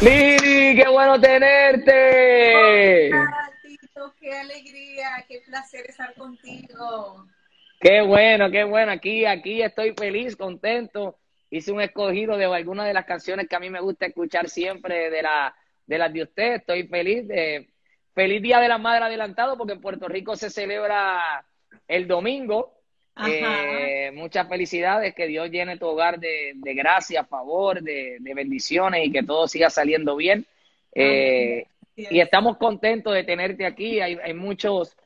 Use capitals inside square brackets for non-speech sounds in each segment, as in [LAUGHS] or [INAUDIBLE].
Lili, qué bueno tenerte. Tito, qué alegría, qué placer estar contigo. Qué bueno, qué bueno. Aquí, aquí estoy feliz, contento. Hice un escogido de algunas de las canciones que a mí me gusta escuchar siempre de, la, de las de usted. Estoy feliz. De, feliz Día de la Madre adelantado porque en Puerto Rico se celebra el domingo. Eh, muchas felicidades, que Dios llene tu hogar de, de gracia, favor, de, de, bendiciones y que todo siga saliendo bien. Eh, y estamos contentos de tenerte aquí. Hay, hay muchos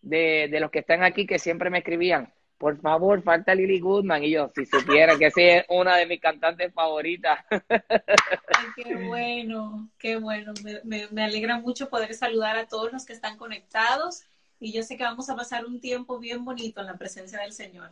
de, de, los que están aquí que siempre me escribían, por favor, falta Lily Goodman. Y yo, si supiera que esa es una de mis cantantes favoritas. Ay, qué bueno, qué bueno. Me, me, me alegra mucho poder saludar a todos los que están conectados y yo sé que vamos a pasar un tiempo bien bonito en la presencia del Señor.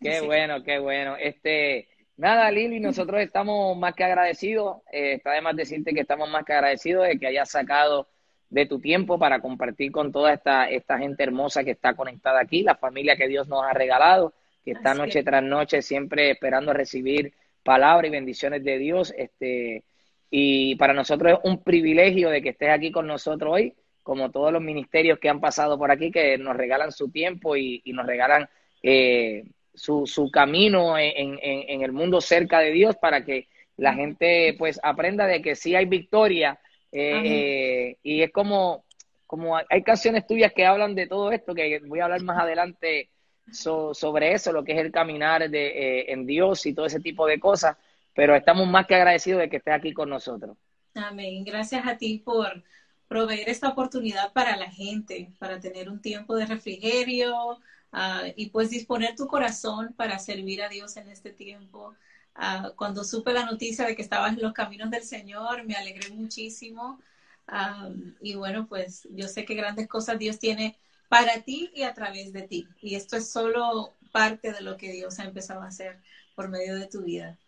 Qué Así. bueno, qué bueno. Este, nada, Lili, nosotros estamos más que agradecidos. Eh, está de más decirte que estamos más que agradecidos de que hayas sacado de tu tiempo para compartir con toda esta, esta gente hermosa que está conectada aquí, la familia que Dios nos ha regalado, que está Así noche es. tras noche siempre esperando recibir palabra y bendiciones de Dios. Este, y para nosotros es un privilegio de que estés aquí con nosotros hoy como todos los ministerios que han pasado por aquí, que nos regalan su tiempo y, y nos regalan eh, su, su, camino en, en, en, el mundo cerca de Dios para que la gente pues aprenda de que sí hay victoria. Eh, eh, y es como, como hay canciones tuyas que hablan de todo esto, que voy a hablar más adelante so, sobre eso, lo que es el caminar de, en Dios y todo ese tipo de cosas, pero estamos más que agradecidos de que estés aquí con nosotros. Amén. Gracias a ti por proveer esta oportunidad para la gente, para tener un tiempo de refrigerio uh, y pues disponer tu corazón para servir a Dios en este tiempo. Uh, cuando supe la noticia de que estabas en los caminos del Señor, me alegré muchísimo. Um, y bueno, pues yo sé que grandes cosas Dios tiene para ti y a través de ti. Y esto es solo parte de lo que Dios ha empezado a hacer por medio de tu vida.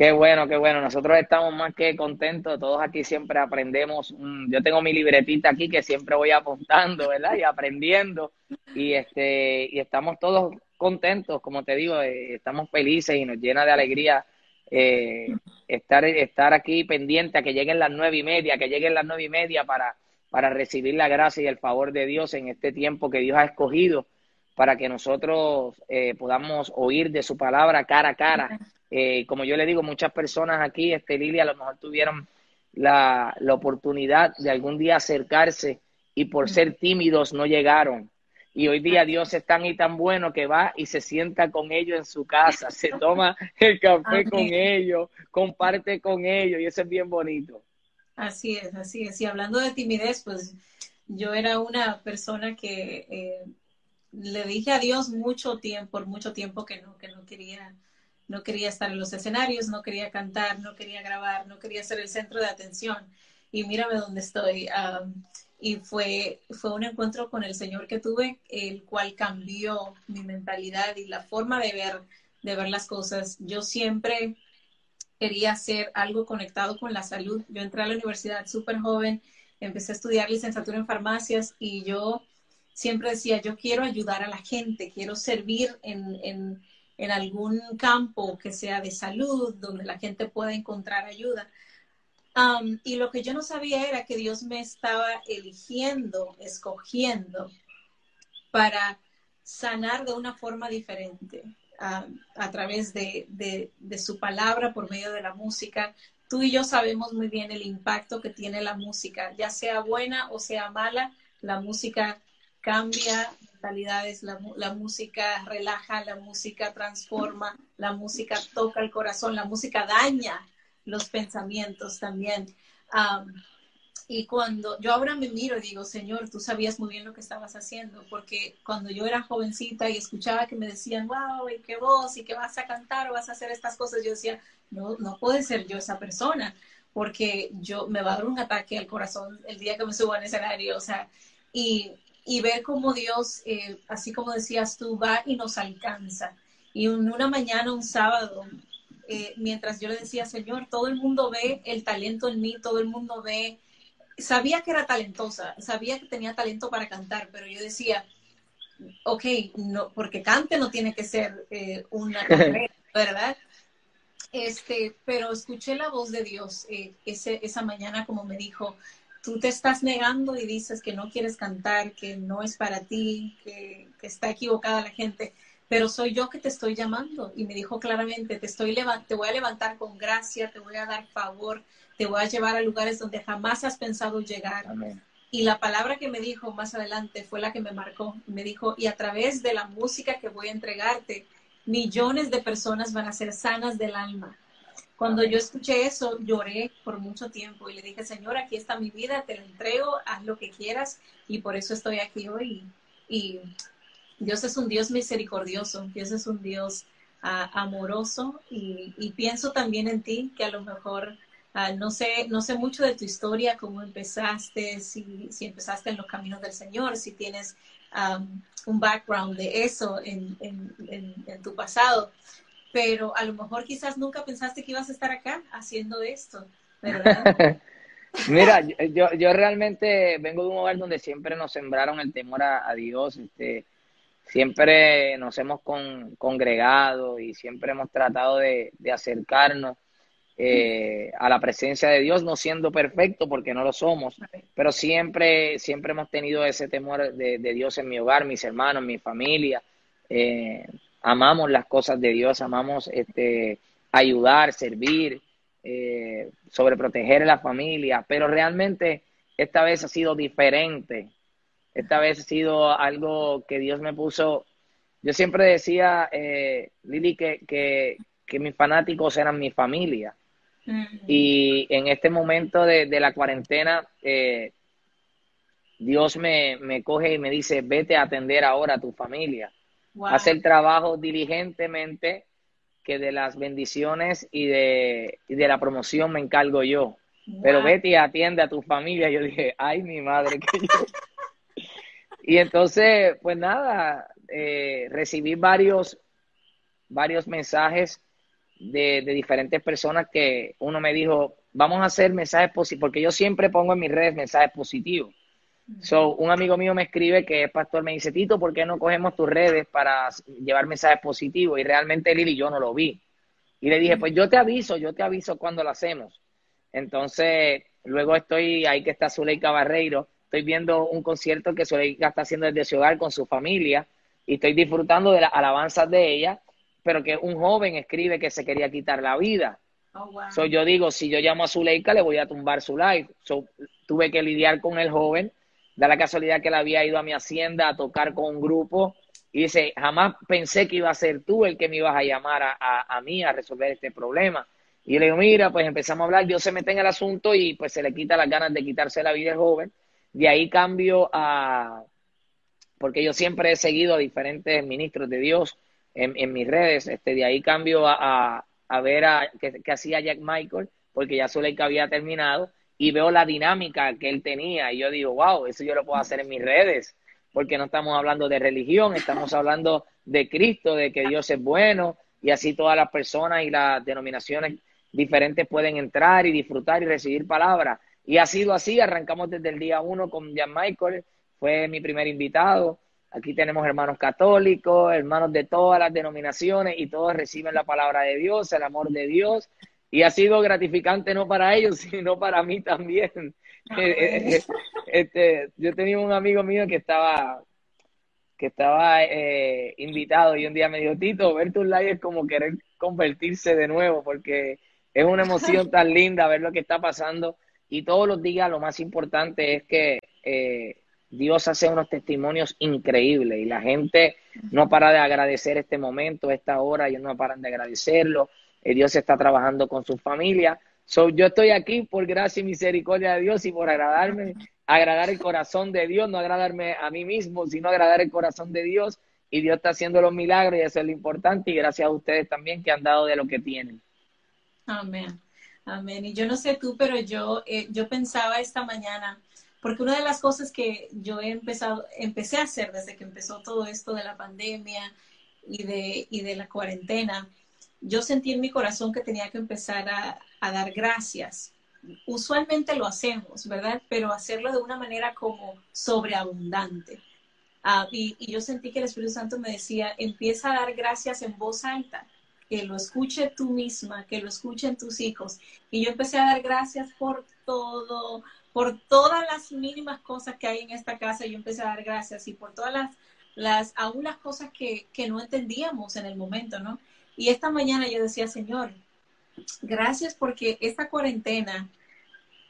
Qué bueno, qué bueno. Nosotros estamos más que contentos. Todos aquí siempre aprendemos. Yo tengo mi libretita aquí que siempre voy apuntando, ¿verdad? Y aprendiendo. Y este y estamos todos contentos, como te digo, eh, estamos felices y nos llena de alegría eh, estar, estar aquí pendiente a que lleguen las nueve y media, que lleguen las nueve y media para, para recibir la gracia y el favor de Dios en este tiempo que Dios ha escogido para que nosotros eh, podamos oír de su palabra cara a cara eh, como yo le digo, muchas personas aquí, este Lili, a lo mejor tuvieron la, la oportunidad de algún día acercarse y por ser tímidos no llegaron. Y hoy día Dios es tan y tan bueno que va y se sienta con ellos en su casa, se toma el café con ellos, comparte con ellos y eso es bien bonito. Así es, así es. Y hablando de timidez, pues yo era una persona que eh, le dije a Dios mucho tiempo, por mucho tiempo que no, que no quería no quería estar en los escenarios, no quería cantar, no quería grabar, no quería ser el centro de atención. Y mírame dónde estoy. Y fue, fue un encuentro con el Señor que tuve, el cual cambió mi mentalidad y la forma de ver, de ver las cosas. Yo siempre quería hacer algo conectado con la salud. Yo entré a la universidad súper joven, empecé a estudiar licenciatura en farmacias y yo siempre decía, yo quiero ayudar a la gente, quiero servir en en algún campo que sea de salud, donde la gente pueda encontrar ayuda. y lo que yo no sabía era que Dios me estaba eligiendo, escogiendo para sanar de una forma diferente a través de, de, su palabra por medio de la música. Tú y yo sabemos muy bien el impacto que tiene la música, ya sea buena o sea mala, la música cambia mentalidades, la, la música relaja, la música transforma, la música toca el corazón, la música daña los pensamientos también. y cuando yo ahora me miro y digo, Señor, tú sabías muy bien lo que estabas haciendo, porque cuando yo era jovencita y escuchaba que me decían, wow, y qué voz, y que vas a cantar o vas a hacer estas cosas, yo decía, no, no puede ser yo esa persona, porque yo me va a dar un ataque al corazón el día que me suba al escenario, o sea, y, y ver cómo Dios, eh, así como decías tú, va y nos alcanza. Y en una mañana, un sábado, eh, mientras yo le decía, Señor, todo el mundo ve el talento en mí, todo el mundo ve, sabía que era talentosa, sabía que tenía talento para cantar, pero yo decía, ok, no, porque cante no tiene que ser eh, una carrera, [LAUGHS] ¿verdad? Este, pero escuché la voz de Dios eh, ese, esa mañana como me dijo, tú te estás negando y dices que no quieres cantar, que no es para ti, que, que está equivocada la gente pero soy yo que te estoy llamando. Y me dijo claramente, te, estoy te voy a levantar con gracia, te voy a dar favor, te voy a llevar a lugares donde jamás has pensado llegar. Y la palabra que me dijo más adelante fue la que me marcó. Me dijo, y a través de la música que voy a entregarte, millones de personas van a ser sanas del alma. Cuando yo escuché eso, lloré por mucho tiempo y le dije, Señor, aquí está mi vida, te la entrego, haz lo que quieras y por eso estoy aquí hoy. Y Dios es un Dios misericordioso, Dios es un Dios ah, amoroso. Y, pienso también en ti, que a lo mejor ah, no, sé, no sé mucho de tu historia, cómo empezaste, si, si empezaste en los caminos del Señor, si tienes un background de eso en, en, tu pasado, pero a lo mejor quizás nunca pensaste que ibas a estar acá haciendo esto. [LAUGHS] Mira, yo, yo realmente vengo de un hogar donde siempre nos sembraron el temor a, a Dios, este, siempre nos hemos congregado y siempre hemos tratado de, acercarnos eh, a la presencia de Dios, no siendo perfecto porque no lo somos, pero siempre, siempre hemos tenido ese temor de, Dios en mi hogar, mis hermanos, mi familia. Eh, amamos las cosas de Dios, amamos este, ayudar, servir, eh, sobreproteger a la familia, pero realmente esta vez ha sido diferente esta vez ha sido algo que Dios me puso. Yo siempre decía, eh, Lili, que, que, mis fanáticos eran mi familia. Y en este momento de, la cuarentena, eh, Dios me, me, coge y me dice, vete a atender ahora a tu familia. Haz el trabajo diligentemente, que de las bendiciones y de, y de la promoción me encargo yo. Pero vete y atiende a tu familia. Yo dije, ay, mi madre, que yo... Y entonces, pues nada, eh, recibí varios, varios mensajes de, diferentes personas que uno me dijo, vamos a hacer mensajes positivos, porque yo siempre pongo en mis redes mensajes positivos. So, un amigo mío me escribe que es pastor, me dice, Tito, ¿por qué no cogemos tus redes para llevar mensajes positivos? Y realmente Lili yo no lo vi. Y le dije, pues yo te aviso, yo te aviso cuando lo hacemos. Entonces, luego estoy ahí que está Zuleika Barreiro, estoy viendo un concierto que Zuleika está haciendo desde su hogar con su familia y estoy disfrutando de las alabanzas de ella, pero que un joven escribe que se quería quitar la vida. Oh, yo digo, si yo llamo a Zuleika, le voy a tumbar su live. tuve que lidiar con el joven. Da la casualidad que él había ido a mi hacienda a tocar con un grupo y dice, jamás pensé que iba a ser tú el que me ibas a llamar a, a, mí a resolver este problema. Y le digo, mira, pues empezamos a hablar, Dios se mete en el asunto y pues se le quita las ganas de quitarse la vida al joven. De ahí cambio a, porque yo siempre he seguido a diferentes ministros de Dios en, mis redes, este, de ahí cambio a, a, ver a, qué, hacía Jack Michael, porque ya que había terminado, y veo la dinámica que él tenía, y yo digo, wow, eso yo lo puedo hacer en mis redes, porque no estamos hablando de religión, estamos hablando de Cristo, de que Dios es bueno, y así todas las personas y las denominaciones diferentes pueden entrar y disfrutar y recibir palabras. Y ha sido así, arrancamos desde el día uno con Jan Michael, fue mi primer invitado. Aquí tenemos hermanos católicos, hermanos de todas las denominaciones y todos reciben la palabra de Dios, el amor de Dios. Y ha sido gratificante no para ellos, [LAUGHS] sino para mí también. Ah, este, yo tenía un amigo mío que estaba que estaba eh, invitado y un día me dijo, Tito, ver tus live es como querer convertirse de nuevo, porque es una emoción tan linda ver lo que está pasando y todos los días lo más importante es que eh, Dios hace unos testimonios increíbles y la gente no para de agradecer este momento, esta hora, ellos no paran de agradecerlo, eh, Dios está trabajando con su familia. So, yo estoy aquí por gracia y misericordia de Dios y por agradarme agradar el corazón de Dios, no agradarme a mí mismo, sino agradar el corazón de Dios. Y Dios está haciendo los milagros y eso es lo importante. Y gracias a ustedes también que han dado de lo que tienen. Amén. Amén. Y yo no sé tú, pero yo, eh, yo pensaba esta mañana, porque una de las cosas que yo he empezado, empecé a hacer desde que empezó todo esto de la pandemia y de, y de la cuarentena, yo sentí en mi corazón que tenía que empezar a, dar gracias usualmente lo hacemos, ¿verdad? Pero hacerlo de una manera como sobreabundante. Ah, y, yo sentí que el Espíritu Santo me decía, empieza a dar gracias en voz alta, que lo escuche tú misma, que lo escuchen tus hijos. Y yo empecé a dar gracias por todo, por todas las mínimas cosas que hay en esta casa, yo empecé a dar gracias y por todas las, las aún las cosas que, que no entendíamos en el momento, ¿no? Y esta mañana yo decía, Señor, Gracias porque esta cuarentena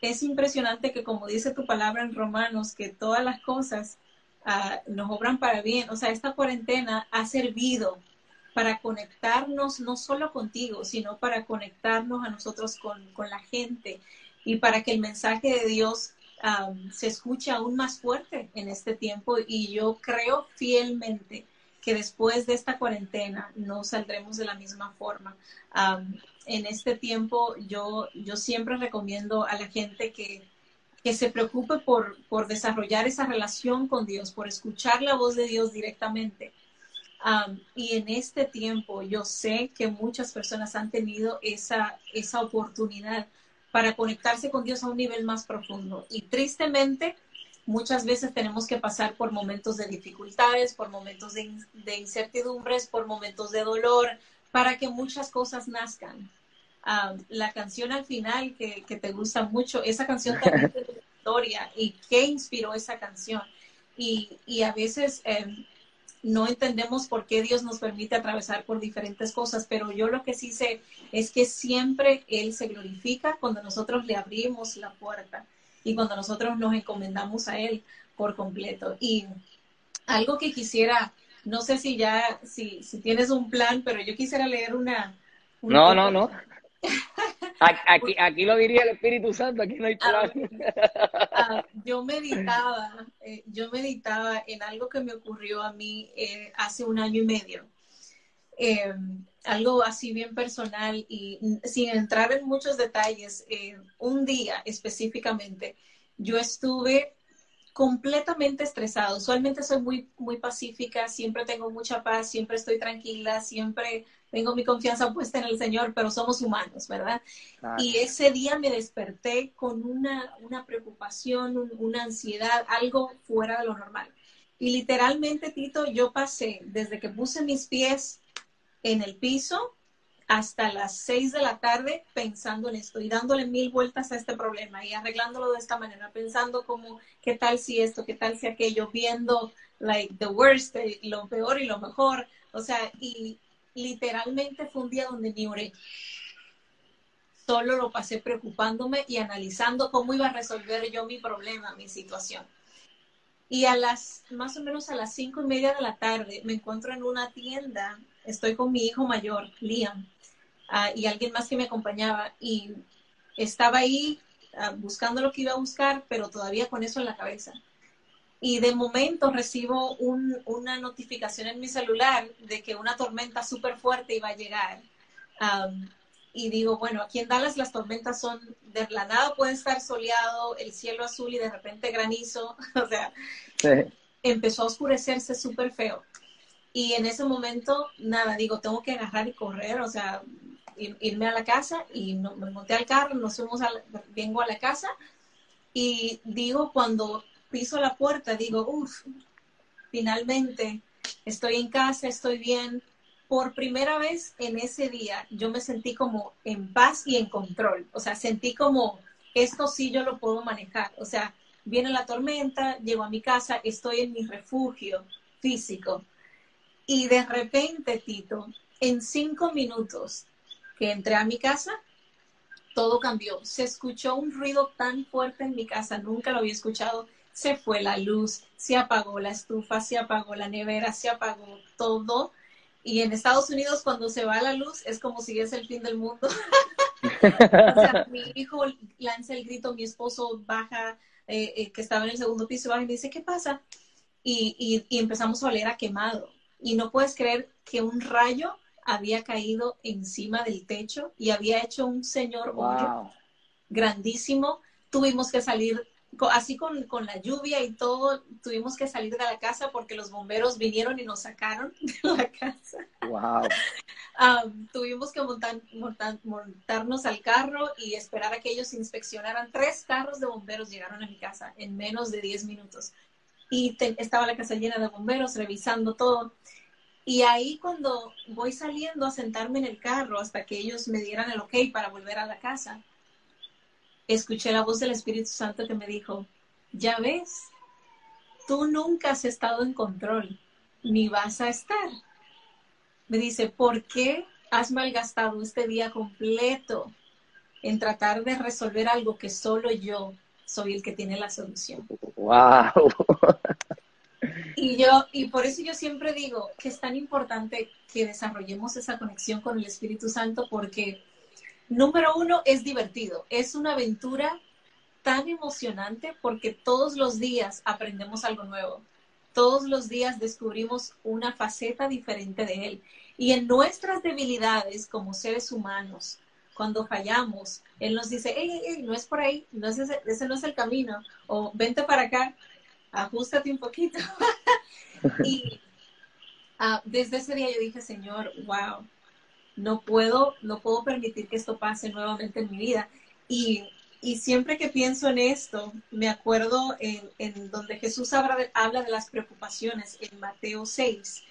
es impresionante que como dice tu palabra en Romanos, que todas las cosas ah, nos obran para bien. O sea, esta cuarentena ha servido para conectarnos no solo contigo, sino para conectarnos a nosotros con, la gente y para que el mensaje de Dios se escuche aún más fuerte en este tiempo. Y yo creo fielmente que después de esta cuarentena no saldremos de la misma forma en este tiempo yo, yo siempre recomiendo a la gente que, que se preocupe por, por, desarrollar esa relación con Dios, por escuchar la voz de Dios directamente. y en este tiempo yo sé que muchas personas han tenido esa, esa oportunidad para conectarse con Dios a un nivel más profundo. Y tristemente, muchas veces tenemos que pasar por momentos de dificultades, por momentos de, de incertidumbres, por momentos de dolor, para que muchas cosas nazcan. Ah, la canción al final que, te gusta mucho, esa canción [LAUGHS] también tiene historia y qué inspiró esa canción. Y, a veces em, no entendemos por qué Dios nos permite atravesar por diferentes cosas, pero yo lo que sí sé es que siempre Él se glorifica cuando nosotros le abrimos la puerta y cuando nosotros nos encomendamos a Él por completo. Y algo que quisiera, no sé si ya, si, si tienes un plan, pero yo quisiera leer una... no, no, no. [LAUGHS] Aquí, aquí lo diría el Espíritu Santo, aquí no hay ah, plan. Ah, yo meditaba, eh, yo meditaba en algo que me ocurrió a mí eh, hace un año y medio. Em, algo así bien personal y sin entrar en muchos detalles, eh, un día específicamente, yo estuve completamente estresado. Usualmente soy muy, muy pacífica, siempre tengo mucha paz, siempre estoy tranquila, siempre tengo mi confianza puesta en el Señor, pero somos humanos, ¿verdad? Y ese día me desperté con una, una preocupación, una ansiedad, algo fuera de lo normal. Y literalmente, Tito, yo pasé desde que puse mis pies en el piso hasta las seis de la tarde pensando en esto y dándole mil vueltas a este problema y arreglándolo de esta manera, pensando como, ¿qué tal si esto? ¿Qué tal si aquello? Viendo, like, the worst, eh, lo peor y lo mejor. O sea, y, literalmente fue un día donde ni oré. Solo lo pasé preocupándome y analizando cómo iba a resolver yo mi problema, mi situación. Y a las, más o menos a las cinco y media de la tarde, me encuentro en una tienda, estoy con mi hijo mayor, Liam, ah, y alguien más que me acompañaba, y estaba ahí ah, buscando lo que iba a buscar, pero todavía con eso en la cabeza y de momento recibo una notificación en mi celular de que una tormenta súper fuerte iba a llegar. y digo, bueno, aquí en Dallas las tormentas son, de la nada puede estar soleado, el cielo azul y de repente granizo. [LAUGHS] o sea, empezó a oscurecerse súper feo. Y en ese momento, nada, digo, tengo que agarrar y correr, o sea, irme a la casa y me monté al carro, nos fuimos, a, vengo a la casa y digo, cuando piso la puerta, digo, uff, finalmente estoy en casa, estoy bien. por primera vez en ese día yo me sentí como en paz y en control. O sea, sentí como esto sí yo lo puedo manejar. O sea, viene la tormenta, llego a mi casa, estoy en mi refugio físico. Y de repente, Tito, en cinco minutos que entré a mi casa, todo cambió. Se escuchó un ruido tan fuerte en mi casa, nunca lo había escuchado. Se fue la luz, se apagó la estufa, se apagó la nevera, se apagó todo. Y en Estados Unidos cuando se va la luz es como si es el fin del mundo. [LAUGHS] o sea, [LAUGHS] mi hijo lanza el grito, mi esposo baja, eh, eh, que estaba en el segundo piso, baja y me dice, ¿qué pasa? Y, y, empezamos a oler a quemado. Y no puedes creer que un rayo había caído encima del techo y había hecho un señor grandísimo. Tuvimos que salir, así con, con, la lluvia y todo, tuvimos que salir de la casa porque los bomberos vinieron y nos sacaron [LAUGHS] de la casa. Wow. tuvimos que montar, montarnos al carro y esperar a que ellos inspeccionaran. Tres carros de bomberos llegaron a mi casa en menos de 10 minutos. Y estaba la casa llena de bomberos revisando todo. Y ahí cuando voy saliendo a sentarme en el carro hasta que ellos me dieran el ok para volver a la casa, escuché la voz del Espíritu Santo que me dijo, ya ves, tú nunca has estado en control, ni vas a estar. Me dice, ¿por qué has malgastado este día completo en tratar de resolver algo que solo yo soy el que tiene la solución? ¡Wow! Y yo, y por eso yo siempre digo que es tan importante que desarrollemos esa conexión con el Espíritu Santo porque, número uno, es divertido, es una aventura tan emocionante porque todos los días aprendemos algo nuevo, todos los días descubrimos una faceta diferente de Él. Y en nuestras debilidades como seres humanos, cuando fallamos, Él nos dice, hey, hey, no es por ahí, no es ese, ese no es el camino, o vente para acá, ajustate un poquito. [LAUGHS] y ah, desde ese día yo dije, Señor, wow, no puedo, no puedo permitir que esto pase nuevamente en mi vida. Y, siempre que pienso en esto, me acuerdo en, donde Jesús habla de, habla de las preocupaciones en Mateo 6,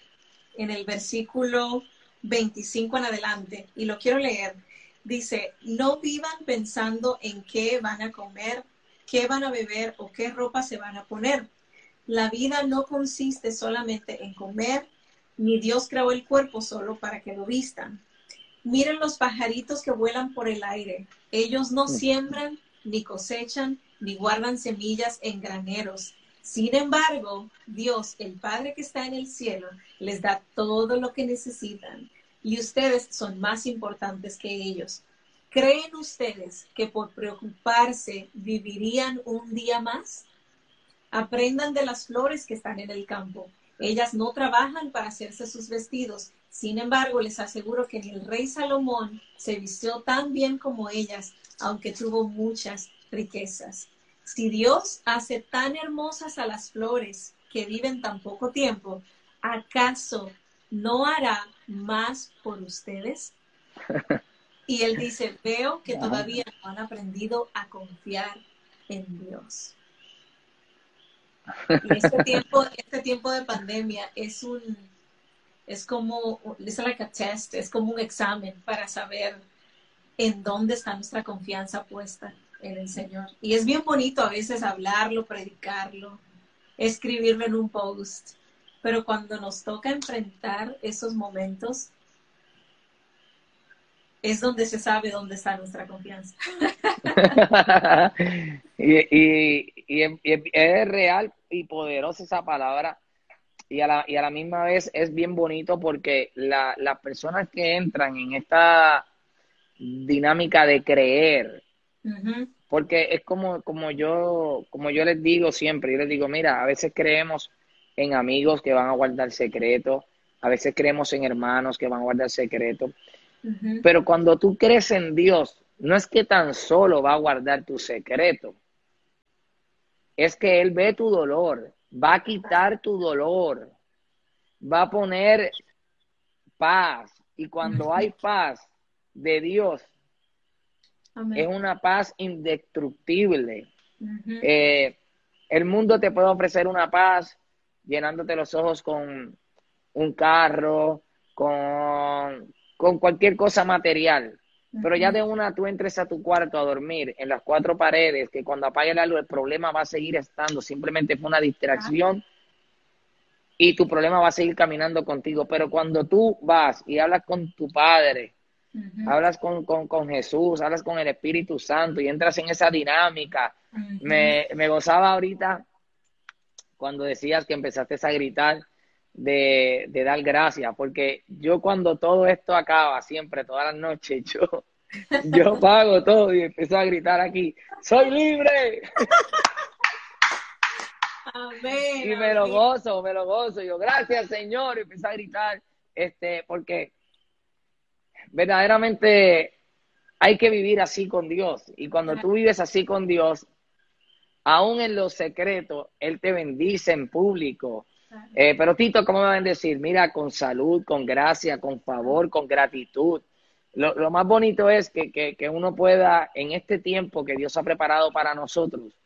en el versículo 25 en adelante, y lo quiero leer. Dice, no vivan pensando en qué van a comer qué van a beber o qué ropa se van a poner. La vida no consiste solamente en comer, ni Dios creó el cuerpo solo para que lo vistan. Miren los pajaritos que vuelan por el aire. Ellos no siembran, ni cosechan, ni guardan semillas en graneros. Sin embargo, Dios, el Padre que está en el cielo, les da todo lo que necesitan. Y ustedes son más importantes que ellos. ¿Creen ustedes que por preocuparse vivirían un día más? Aprendan de las flores que están en el campo. Ellas no trabajan para hacerse sus vestidos. Sin embargo, les aseguro que el rey Salomón se vistió tan bien como ellas, aunque tuvo muchas riquezas. Si Dios hace tan hermosas a las flores que viven tan poco tiempo, ¿acaso no hará más por ustedes? [LAUGHS] Y él dice, veo que todavía no han aprendido a confiar en Dios. Y este [LAUGHS] tiempo, este tiempo de pandemia es un, es como, es like a test, es como un examen para saber en dónde está nuestra confianza puesta en el Señor. Y es bien bonito a veces hablarlo, predicarlo, escribirlo en un post, pero cuando nos toca enfrentar esos momentos, es donde se sabe dónde está nuestra confianza. [LAUGHS] y, es real y poderosa esa palabra. Y a, la, y a la misma vez es bien bonito porque las personas que entran en esta dinámica de creer, porque es como, como, yo, como yo les digo siempre, yo les digo, mira, a veces creemos en amigos que van a guardar secretos, a veces creemos en hermanos que van a guardar secretos, pero cuando tú crees en Dios, no es que tan solo va a guardar tu secreto, es que Él ve tu dolor, va a quitar tu dolor, va a poner paz. Y cuando hay paz de Dios, es una paz indestructible. Eh, el mundo te puede ofrecer una paz llenándote los ojos con un carro, con, con cualquier cosa material. Pero ya de una tú entres a tu cuarto a dormir en las cuatro paredes, que cuando apague la luz el problema va a seguir estando, simplemente fue una distracción y tu problema va a seguir caminando contigo. Pero cuando tú vas y hablas con tu padre, hablas con, con, con, Jesús, hablas con el Espíritu Santo y entras en esa dinámica, me, me gozaba ahorita cuando decías que empezaste a gritar de, de, dar gracias, porque yo cuando todo esto acaba, siempre, todas las noches, yo, [LAUGHS] yo pago todo y empiezo a gritar aquí, ¡soy libre! y me lo gozo, me lo gozo. Yo, gracias Señor, y empiezo a gritar, este, porque verdaderamente hay que vivir así con Dios. Y cuando tú vives así con Dios, aún en lo secreto, Él te bendice en público. Eh, pero Tito, ¿cómo me van a decir? Mira, con salud, con gracia, con favor, con gratitud. Lo, más bonito es que, que, uno pueda, en este tiempo que Dios ha preparado para nosotros,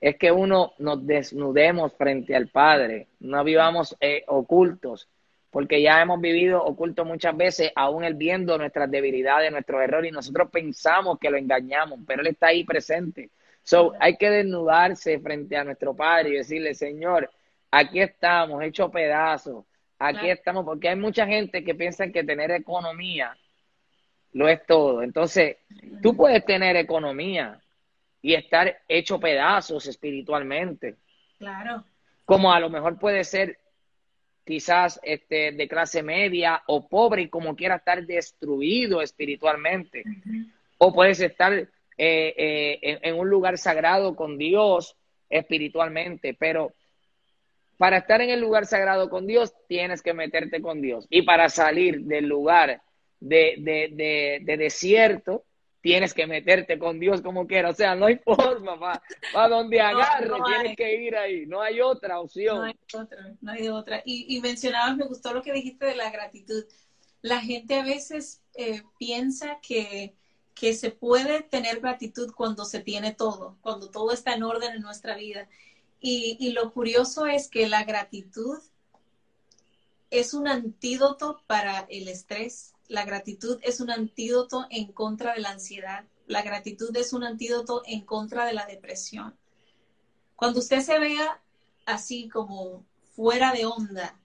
es que uno nos desnudemos frente al Padre, no vivamos eh, ocultos, porque ya hemos vivido ocultos muchas veces, aún Él viendo nuestras debilidades, nuestros errores, y nosotros pensamos que lo engañamos, pero Él está ahí presente. So, hay que desnudarse frente a nuestro Padre y decirle, Señor, aquí estamos, hecho pedazos, aquí estamos, porque hay mucha gente que piensa que tener economía lo es todo. Entonces, tú puedes tener economía y estar hecho pedazos espiritualmente. Claro. Como a lo mejor puede ser quizás este, de clase media o pobre y como quiera estar destruido espiritualmente. O puedes estar eh, eh, en, un lugar sagrado con Dios espiritualmente, pero para estar en el lugar sagrado con Dios tienes que meterte con Dios y para salir del lugar de, de, de, desierto tienes que meterte con Dios como quiera, o sea, no hay [LAUGHS] forma, para donde agarre tienes que ir ahí, no hay otra opción. No hay otra, no hay otra. Y, y mencionabas, me gustó lo que dijiste de la gratitud. La gente a veces eh, piensa que que se puede tener gratitud cuando se tiene todo, cuando todo está en orden en nuestra vida. Y, lo curioso es que la gratitud es un antídoto para el estrés, la gratitud es un antídoto en contra de la ansiedad, la gratitud es un antídoto en contra de la depresión. Cuando usted se vea así como fuera de onda,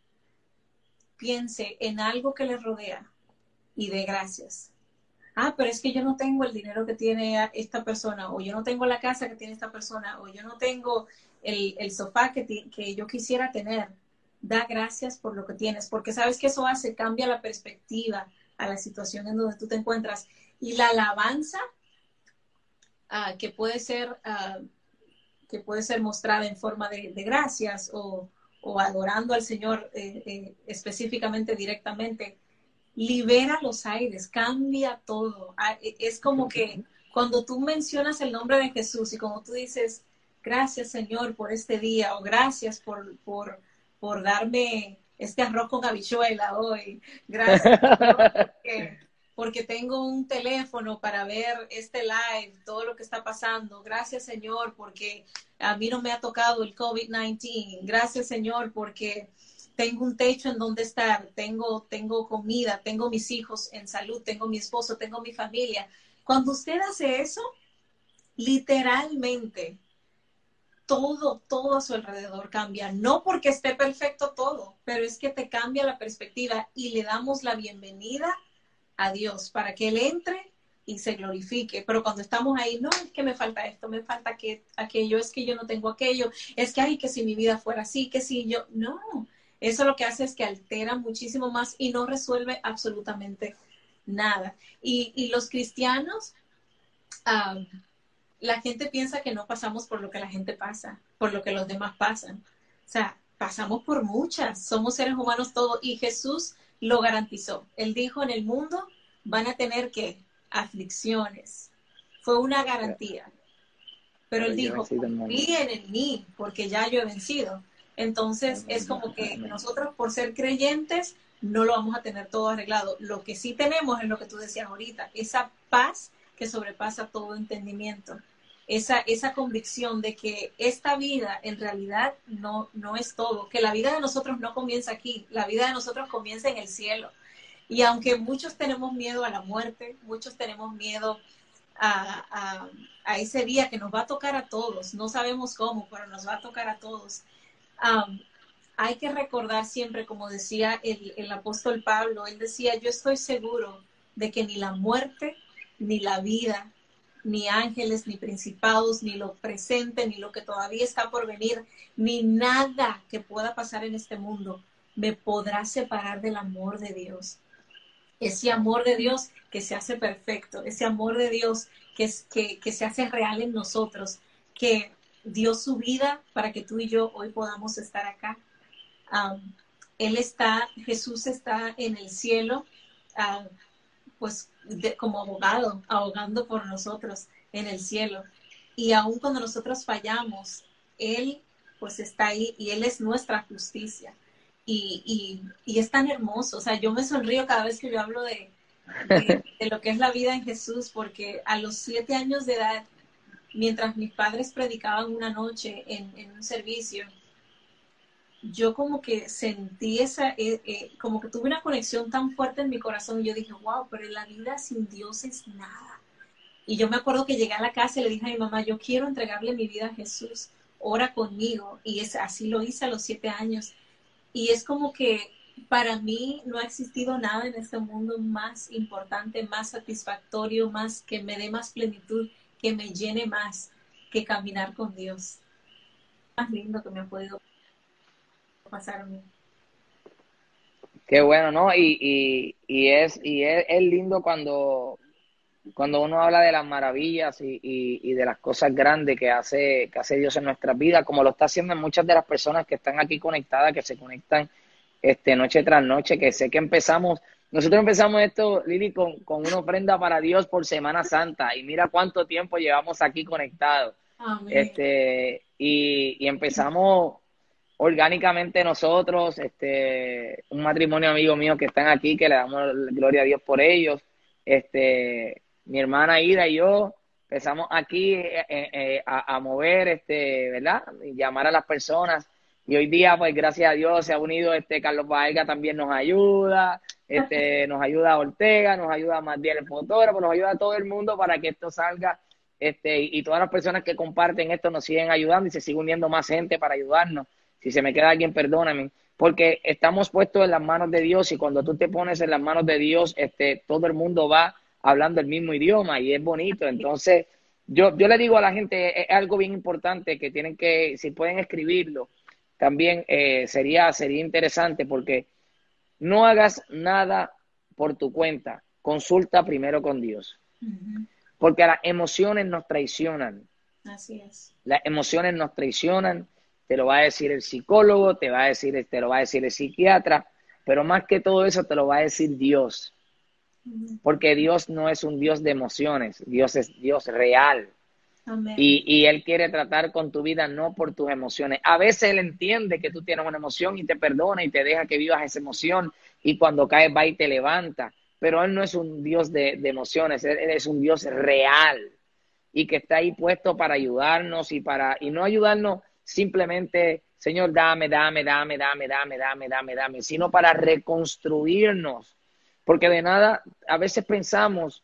piense en algo que le rodea y de gracias ah, pero es que yo no tengo el dinero que tiene esta persona, o yo no tengo la casa que tiene esta persona, o yo no tengo el, sofá que, que yo quisiera tener. Da gracias por lo que tienes, porque sabes que eso hace, cambia la perspectiva a la situación en donde tú te encuentras. Y la alabanza, ah, que puede ser, ah, que puede ser mostrada en forma de, gracias o, adorando al Señor eh, eh, específicamente, directamente, libera los aires, cambia todo. Ah, e, es como que cuando tú mencionas el nombre de Jesús y como tú dices, gracias Señor por este día o gracias por, por, por darme este arroz con habichuela hoy, gracias porque, porque tengo un teléfono para ver este live, todo lo que está pasando, gracias Señor porque a mí no me ha tocado el COVID-19, gracias Señor porque tengo un techo en donde estar, tengo, tengo comida, tengo mis hijos en salud, tengo mi esposo, tengo mi familia. Cuando usted hace eso, literalmente todo, todo a su alrededor cambia. No porque esté perfecto todo, pero es que te cambia la perspectiva y le damos la bienvenida a Dios para que Él entre y se glorifique. Pero cuando estamos ahí, no, es que me falta esto, me falta que, aquello, es que yo no tengo aquello, es que, ay, que si mi vida fuera así, que si yo, no, eso lo que hace es que altera muchísimo más y no resuelve absolutamente nada. Y, los cristianos, la gente piensa que no pasamos por lo que la gente pasa, por lo que los demás pasan. O sea, pasamos por muchas, somos seres humanos todos y Jesús lo garantizó. Él dijo en el mundo van a tener que aflicciones. Fue una garantía. Pero él dijo, confíen en mí, porque ya yo he vencido. Entonces es como que nosotros por ser creyentes no lo vamos a tener todo arreglado. Lo que sí tenemos es lo que tú decías ahorita, esa paz que sobrepasa todo entendimiento. esa, esa convicción de que esta vida en realidad no, no es todo, que la vida de nosotros no comienza aquí, la vida de nosotros comienza en el cielo. Y aunque muchos tenemos miedo a la muerte, muchos tenemos miedo a, ese día que nos va a tocar a todos, no sabemos cómo, pero nos va a tocar a todos. Hay que recordar siempre, como decía el, el apóstol Pablo, él decía, yo estoy seguro de que ni la muerte, ni la vida, ni ángeles, ni principados, ni lo presente, ni lo que todavía está por venir, ni nada que pueda pasar en este mundo me podrá separar del amor de Dios. Ese amor de Dios que se hace perfecto, ese amor de Dios que, que, que se hace real en nosotros, que dio su vida para que tú y yo hoy podamos estar acá. él está, Jesús está en el cielo, pues como abogado, ahogando por nosotros en el cielo. Y aun cuando nosotros fallamos, Él pues está ahí y Él es nuestra justicia. Y, y, es tan hermoso, o sea, yo me sonrío cada vez que yo hablo de, de, [LAUGHS] lo que es la vida en Jesús, porque a los siete años de edad, mientras mis padres predicaban una noche en, en un servicio, yo como que sentí esa, eh, eh, como que tuve una conexión tan fuerte en mi corazón y yo dije, wow, pero la vida sin Dios es nada. Y yo me acuerdo que llegué a la casa y le dije a mi mamá, yo quiero entregarle mi vida a Jesús, ora conmigo. Y es, así lo hice a los siete años. Y es como que para mí no ha existido nada en este mundo más importante, más satisfactorio, más que me dé más plenitud, que me llene más que caminar con Dios. Más lindo que me ha podido pasaron. Qué bueno, ¿no? Y, y, es, y es, lindo cuando, cuando uno habla de las maravillas y, y, de las cosas grandes que hace, que hace Dios en nuestras vidas, como lo está haciendo en muchas de las personas que están aquí conectadas, que se conectan este, noche tras noche, que sé que empezamos, nosotros empezamos esto, Lili, con, con una ofrenda para Dios por Semana Santa, y mira cuánto tiempo llevamos aquí conectados. Este, y, y empezamos orgánicamente nosotros, este, un matrimonio amigo mío que están aquí, que le damos gloria a Dios por ellos, este, mi hermana Ida y yo empezamos aquí eh, eh, eh, a, mover, este, ¿verdad? Y llamar a las personas. Y hoy día, pues gracias a Dios, se ha unido este Carlos Baega, también nos ayuda, este, [LAUGHS] nos ayuda a Ortega, nos ayuda a Matiel el fotógrafo, nos ayuda a todo el mundo para que esto salga, este, y todas las personas que comparten esto nos siguen ayudando y se sigue uniendo más gente para ayudarnos. Si se me queda alguien, perdóname. Porque estamos puestos en las manos de Dios y cuando tú te pones en las manos de Dios, este, todo el mundo va hablando el mismo idioma y es bonito. Entonces, yo, yo le digo a la gente, es algo bien importante que tienen que, si pueden escribirlo, también eh, sería, sería interesante porque no hagas nada por tu cuenta, consulta primero con Dios. Porque las emociones nos traicionan. Así es. Las emociones nos traicionan te lo va a decir el psicólogo, te va a decir, te lo va a decir el psiquiatra, pero más que todo eso te lo va a decir Dios. Porque Dios no es un Dios de emociones, Dios es Dios real. Y, Él quiere tratar con tu vida no por tus emociones. A veces Él entiende que tú tienes una emoción y te perdona y te deja que vivas esa emoción y cuando caes va y te levanta. Pero Él no es un Dios de, emociones, Él es un Dios real y que está ahí puesto para ayudarnos y para y no ayudarnos simplemente, Señor, dame, dame, dame, dame, dame, dame, dame, dame, sino para reconstruirnos. Porque de nada, a veces pensamos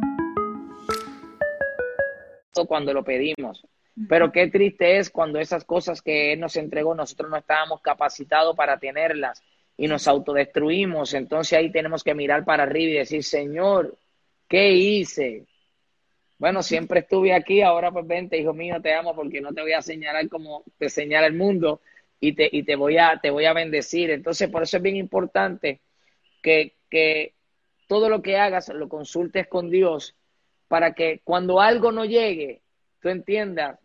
Cuando lo pedimos. Pero qué triste es cuando esas cosas que Él nos entregó, nosotros no estábamos capacitados para tenerlas y nos autodestruimos. Entonces ahí tenemos que mirar para arriba y decir, Señor, ¿qué hice? bueno, siempre estuve aquí, ahora pues vente, hijo mío, te amo porque no te voy a señalar como te señala el mundo y te, y te, voy, a, te voy a bendecir. Entonces, por eso es bien importante que, que todo lo que hagas lo consultes con Dios para que cuando algo no llegue, tú entiendas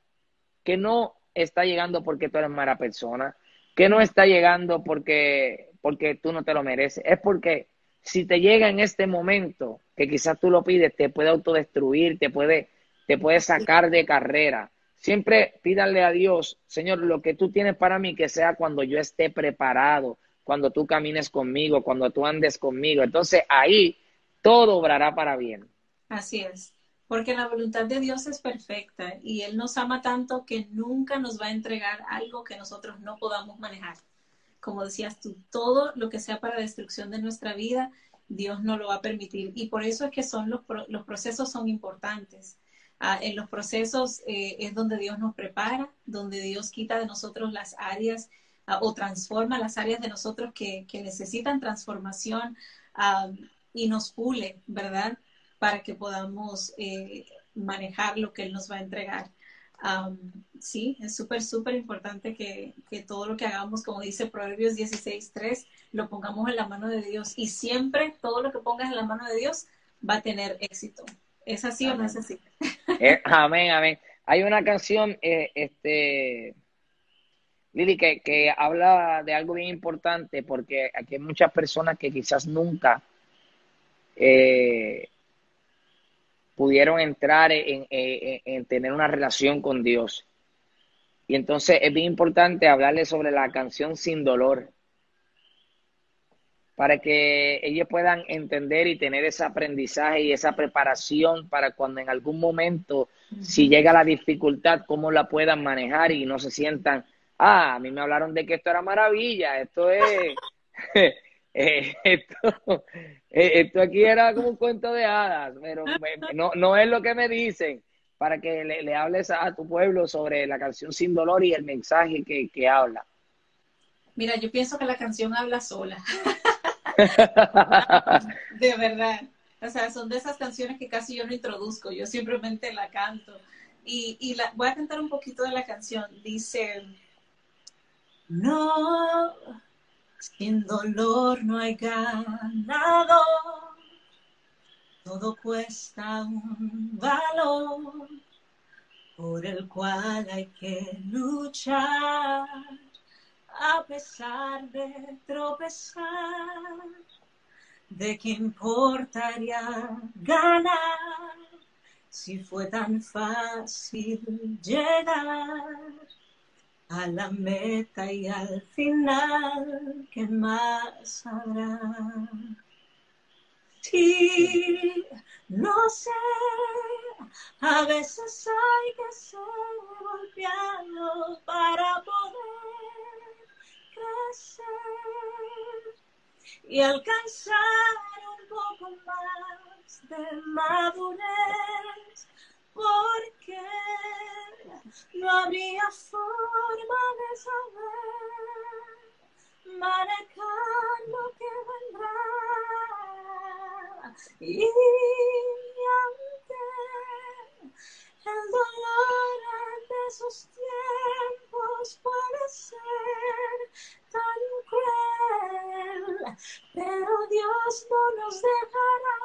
que no está llegando porque tú eres mala persona, que no está llegando porque, porque tú no te lo mereces, es porque si te llega en este momento, que quizás tú lo pides, te puede autodestruir, te puede, te puede sacar de carrera. Siempre pídanle a Dios, Señor, lo que tú tienes para mí, que sea cuando yo esté preparado, cuando tú camines conmigo, cuando tú andes conmigo. Entonces ahí todo obrará para bien. Así es, porque la voluntad de Dios es perfecta y Él nos ama tanto que nunca nos va a entregar algo que nosotros no podamos manejar. Como decías tú, todo lo que sea para destrucción de nuestra vida, Dios no lo va a permitir. Y por eso es que son los, los procesos son importantes. Ah, en los procesos eh, es donde Dios nos prepara, donde Dios quita de nosotros las áreas ah, o transforma las áreas de nosotros que, que necesitan transformación ah, y nos pule, ¿verdad? Para que podamos eh, manejar lo que Él nos va a entregar. sí, es súper, súper importante que, que, todo lo que hagamos, como dice Proverbios 16.3, lo pongamos en la mano de Dios. Y siempre todo lo que pongas en la mano de Dios va a tener éxito. ¿Es así o no es así? Eh, amén, amén. Hay una canción, eh, este, Lili, que, que habla de algo bien importante porque aquí hay muchas personas que quizás nunca eh, pudieron entrar en, en, tener una relación con Dios. Y entonces es bien importante hablarle sobre la canción Sin Dolor para que ellos puedan entender y tener ese aprendizaje y esa preparación para cuando en algún momento, si llega la dificultad, cómo la puedan manejar y no se sientan, ah, a mí me hablaron de que esto era maravilla, esto es, [LAUGHS] [LAUGHS] eh, [LAUGHS] esto, eh, esto aquí era como un cuento de hadas, pero no, no es lo que me dicen para que le, hables a, tu pueblo sobre la canción Sin Dolor y el mensaje que, que habla. Mira, yo pienso que la canción habla sola. [LAUGHS] de verdad. O sea, son de esas canciones que casi yo no introduzco, yo simplemente la canto. Y, y la, voy a cantar un poquito de la canción. Dice, no, sin dolor no hay ganado, todo cuesta un valor por el cual hay que luchar. A pesar de tropezar, ¿de qué importaría ganar si fue tan fácil llegar a la meta y al final? ¿Qué más habrá? Sí, no sé, a veces hay que ser golpeado para poder y alcanzar un poco más de madurez, porque no habría forma de saber manejar lo que vendrá. Y aunque el dolor de esos tiempos puede ser tan cruel, pero Dios no nos dejará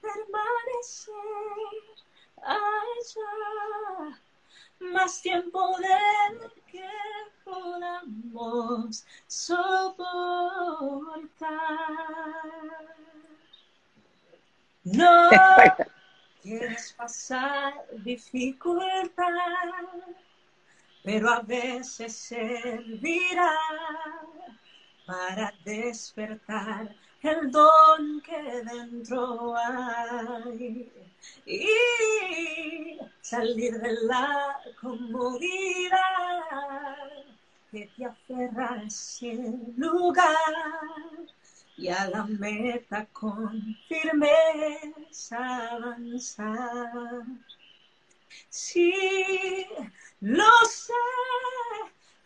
permanecer más tiempo del que podamos soportar. [LAUGHS] No quieres pasar dificultad, pero a veces servirá para despertar el don que dentro hay y salir de la comodidad que te aferra ese lugar y a la meta con firmeza avanzar. Sí, lo sé,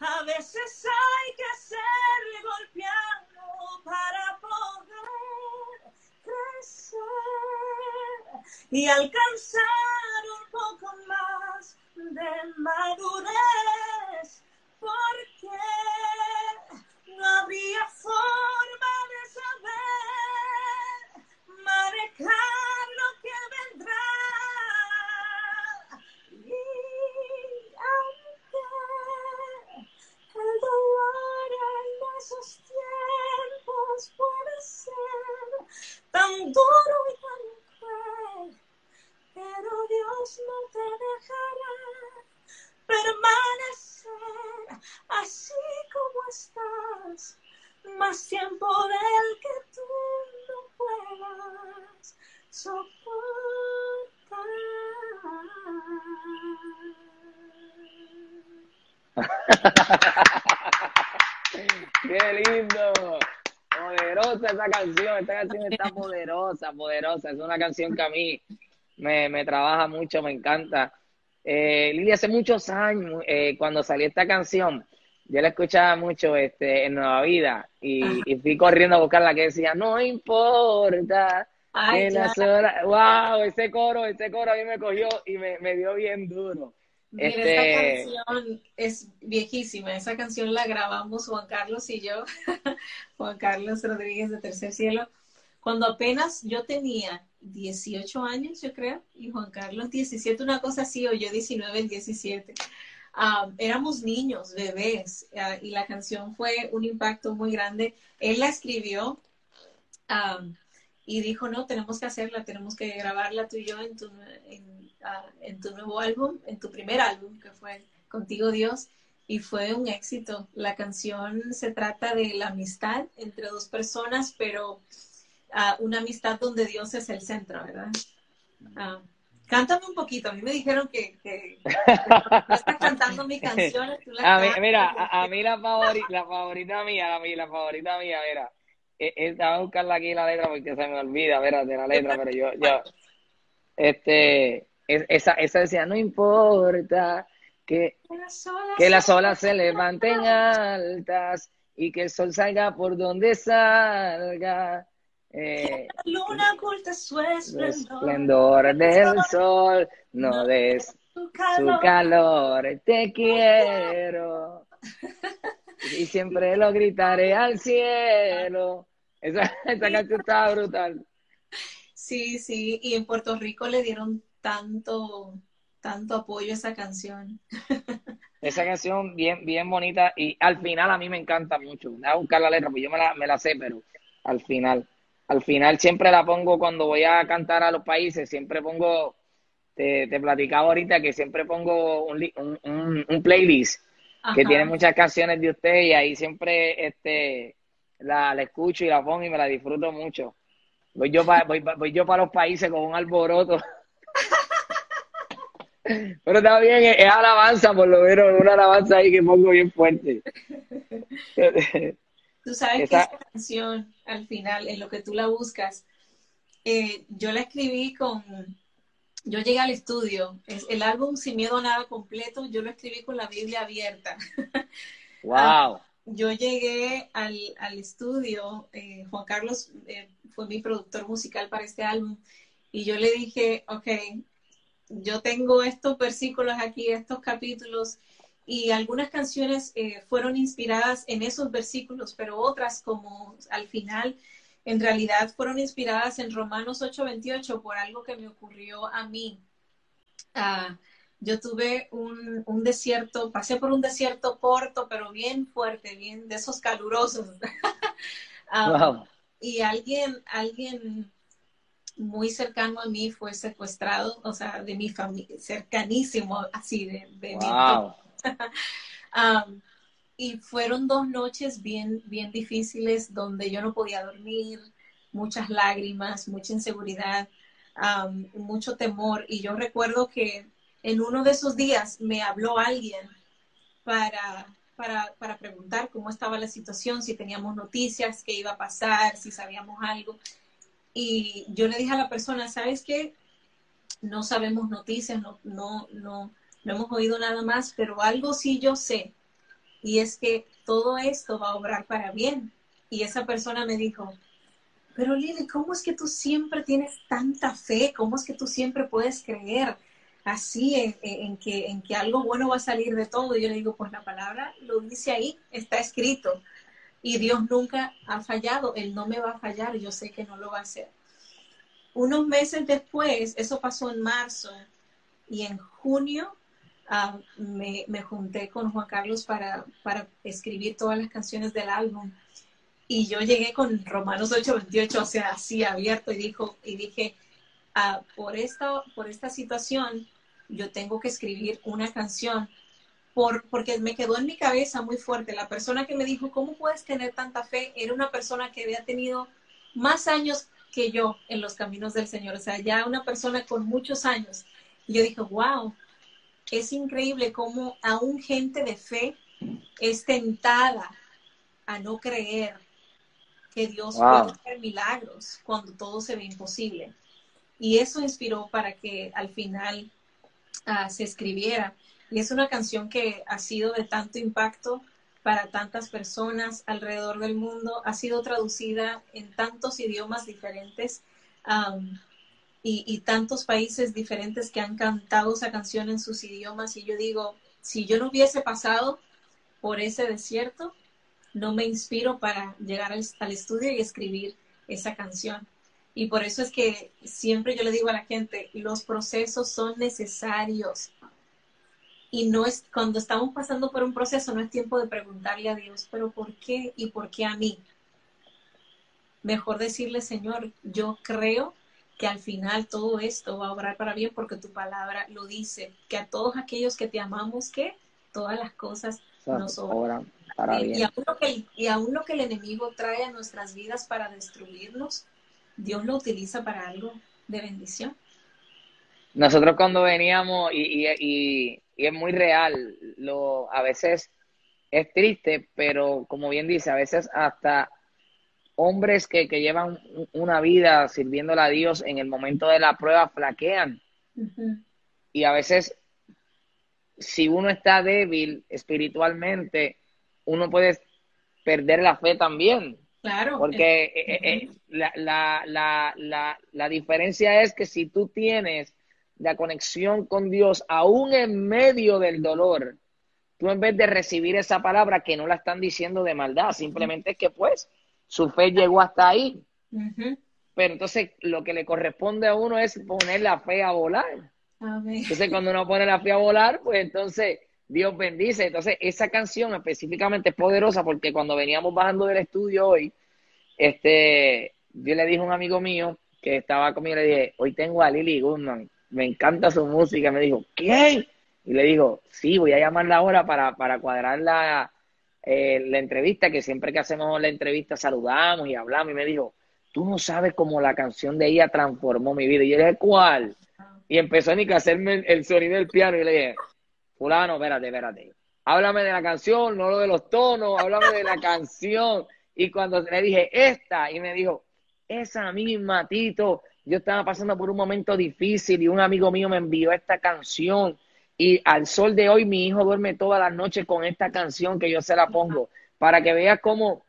a veces hay que ser golpeado para poder y alcanzar un poco más de madurez, una canción que a mí me, me trabaja mucho, me encanta. Eh, Lili, hace muchos años, eh, cuando salió esta canción, yo la escuchaba mucho este, en Nueva Vida y, fui corriendo a buscar la que decía, no importa. que la sola... Wow, ese coro, ese coro a mí me cogió y me, me dio bien duro. Mira, este... esta canción es viejísima. Esa canción la grabamos Juan Carlos y yo, [LAUGHS] Juan Carlos Rodríguez de Tercer Cielo, cuando apenas yo tenía 18 años, yo creo, y Juan Carlos 17, una cosa así, o yo 19, el 17. éramos niños, bebés, ah, y la canción fue un impacto muy grande. Él la escribió y dijo, no, tenemos que hacerla, tenemos que grabarla tú y yo en tu, ah, en, tu nuevo álbum, en tu primer álbum, que fue Contigo Dios, y fue un éxito. La canción se trata de la amistad entre dos personas, pero una amistad donde Dios es el centro, ¿verdad? Ah, cántame un poquito. A mí me dijeron que, que, estás cantando mi canción. [LAUGHS] a mí, mira, a, mí la favorita, la favorita mía, a mí la favorita mía, mira, estaba a buscarla aquí la letra porque se me olvida, mira, de la letra, pero yo, yo, este, esa, esa decía, no importa que, que las olas se levanten altas y que el sol salga por donde salga eh, la luna oculta su esplendor, del sol, no des su calor. te quiero. Y siempre lo gritaré al cielo. Esa, esa canción estaba brutal. Sí, sí, y en Puerto Rico le dieron tanto, tanto apoyo a esa canción. Esa canción bien, bien bonita y al final a mí me encanta mucho. Voy a buscar la letra, porque yo me la, me la sé, pero al final al final siempre la pongo cuando voy a cantar a los países, siempre pongo, te, te platicaba ahorita que siempre pongo un, un, playlist que tiene muchas canciones de usted y ahí siempre este la, escucho y la pongo y me la disfruto mucho. Voy yo para voy, voy yo para los países con un alboroto. [LAUGHS] Pero está bien, es, es alabanza, por lo menos, una alabanza ahí que pongo bien fuerte. [LAUGHS] Tú sabes que esa canción, al final, en lo que tú la buscas, eh, yo la escribí con, yo llegué al estudio, es el álbum Sin Miedo a Nada completo, yo lo escribí con la Biblia abierta. ¡Wow! [LAUGHS] Ah, yo llegué al, al estudio, eh, Juan Carlos eh, fue mi productor musical para este álbum, y yo le dije, ok, yo tengo estos versículos aquí, estos capítulos, y algunas canciones eh, fueron inspiradas en esos versículos, pero otras como al final en realidad fueron inspiradas en Romanos 8:28 por algo que me ocurrió a mí. Ah, yo tuve un, un, desierto, pasé por un desierto corto, pero bien fuerte, bien de esos calurosos. [LAUGHS] Ah, y alguien, alguien muy cercano a mí fue secuestrado, o sea, de mi familia, cercanísimo, así, de, de wow. [LAUGHS] y fueron dos noches bien, bien difíciles donde yo no podía dormir, muchas lágrimas, mucha inseguridad, mucho temor. Y yo recuerdo que en uno de esos días me habló alguien para, para, para preguntar cómo estaba la situación, si teníamos noticias, qué iba a pasar, si sabíamos algo. Y yo le dije a la persona, ¿sabes qué? No sabemos noticias, no, no, no, no hemos oído nada más, pero algo sí yo sé, y es que todo esto va a obrar para bien. Y esa persona me dijo, pero Lili, ¿cómo es que tú siempre tienes tanta fe? ¿Cómo es que tú siempre puedes creer así en, que, en que algo bueno va a salir de todo? Y yo le digo, pues la palabra lo dice ahí, está escrito. Y Dios nunca ha fallado, Él no me va a fallar, yo sé que no lo va a hacer. Unos meses después, eso pasó en marzo, y en junio ah, me, junté con Juan Carlos para, para escribir todas las canciones del álbum. Y yo llegué con Romanos 8:28, o sea, así abierto, y, dijo, y dije, ah, por, esta, por esta situación, yo tengo que escribir una canción, por, porque me quedó en mi cabeza muy fuerte. La persona que me dijo, ¿cómo puedes tener tanta fe? Era una persona que había tenido más años que yo en los caminos del Señor, o sea, ya una persona con muchos años. Y yo dije, wow, es increíble cómo aún gente de fe es tentada a no creer que Dios puede hacer milagros cuando todo se ve imposible. Y eso inspiró para que al final ah, se escribiera. Y es una canción que ha sido de tanto impacto para tantas personas alrededor del mundo, ha sido traducida en tantos idiomas diferentes y, tantos países diferentes que han cantado esa canción en sus idiomas. Y yo digo, si yo no hubiese pasado por ese desierto, no me inspiro para llegar al, estudio y escribir esa canción. Y por eso es que siempre yo le digo a la gente, los procesos son necesarios. Y no es, cuando estamos pasando por un proceso, no es tiempo de preguntarle a Dios, pero ¿por qué y por qué a mí? Mejor decirle, Señor, yo creo que al final todo esto va a obrar para bien porque tu palabra lo dice, que a todos aquellos que te amamos, que todas las cosas nos obran y, aún lo que, y aún lo que el enemigo trae a nuestras vidas para destruirnos, Dios lo utiliza para algo de bendición. Nosotros cuando veníamos, y, y, y es muy real, lo, a veces es triste, pero como bien dice, a veces hasta hombres que, que llevan una vida sirviéndole a Dios en el momento de la prueba flaquean. Y a veces, si uno está débil espiritualmente, uno puede perder la fe también. Claro. Porque eh, eh, eh, la, la, la, la, diferencia es que si tú tienes la conexión con Dios aún en medio del dolor, tú en vez de recibir esa palabra que no la están diciendo de maldad, simplemente es que pues su fe llegó hasta ahí. Pero entonces lo que le corresponde a uno es poner la fe a volar. Entonces cuando uno pone la fe a volar, pues entonces Dios bendice. Entonces, esa canción específicamente es poderosa porque cuando veníamos bajando del estudio hoy, este, yo le dije a un amigo mío que estaba conmigo, le dije, hoy tengo a Lily Goodman, me encanta su música. Me dijo, ¿qué? Y le digo, sí, voy a llamarla ahora para, para cuadrar la, eh, la entrevista, que siempre que hacemos la entrevista saludamos y hablamos. Y me dijo, tú no sabes cómo la canción de ella transformó mi vida. Y yo le dije, ¿cuál? Y empezó ni que hacerme el sonido del piano. Y le dije, fulano, espérate, espérate. Háblame de la canción, no lo de los tonos, háblame de la canción. Y cuando le dije esta, y me dijo, esa misma, Tito, yo estaba pasando por un momento difícil y un amigo mío me envió esta canción. Y al sol de hoy mi hijo duerme todas las noches con esta canción que yo se la pongo, para que veas cómo,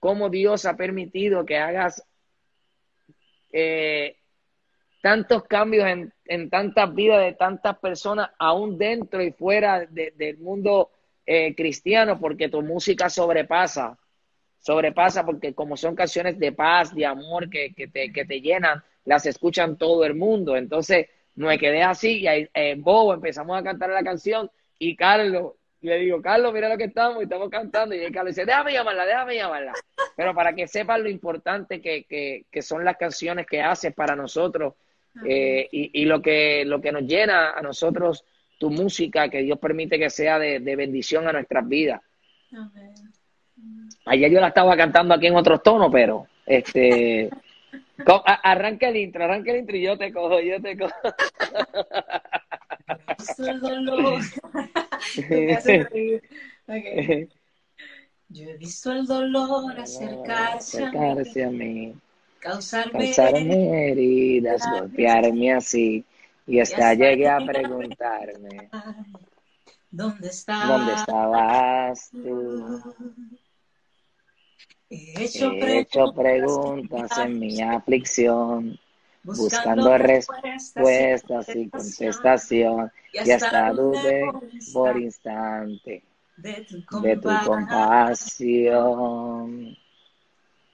cómo Dios ha permitido que hagas eh, tantos cambios en, en, tantas vidas de tantas personas, aún dentro y fuera del mundo eh, cristiano, porque tu música sobrepasa, sobrepasa porque como son canciones de paz, de amor, que, que, te, que te llenan, las escuchan todo el mundo. Entonces, me quedé así y ahí, eh, Bobo empezamos a cantar la canción y Carlos, le digo, Carlos, mira lo que estamos y estamos cantando. Y Carlos dice, déjame llamarla, déjame llamarla. Pero para que sepan lo importante que, que, que son las canciones que haces para nosotros eh, y, y, lo, que, lo que nos llena a nosotros, tu música, que Dios permite que sea de, bendición a nuestras vidas. Ayer yo la estaba cantando aquí en otros tonos, pero este [LAUGHS] arranca el intro, arranca el intro y yo te cojo, yo te cojo. [LAUGHS] Yo he visto el dolor acercarse, acercarse a mí. causarme, heridas, golpearme así, y hasta llegué a preguntarme, ¿dónde estabas, ¿dónde estabas tú? He hecho, preguntas en mi aflicción, buscando respuestas y contestación, y hasta dudé por instante de tu compasión.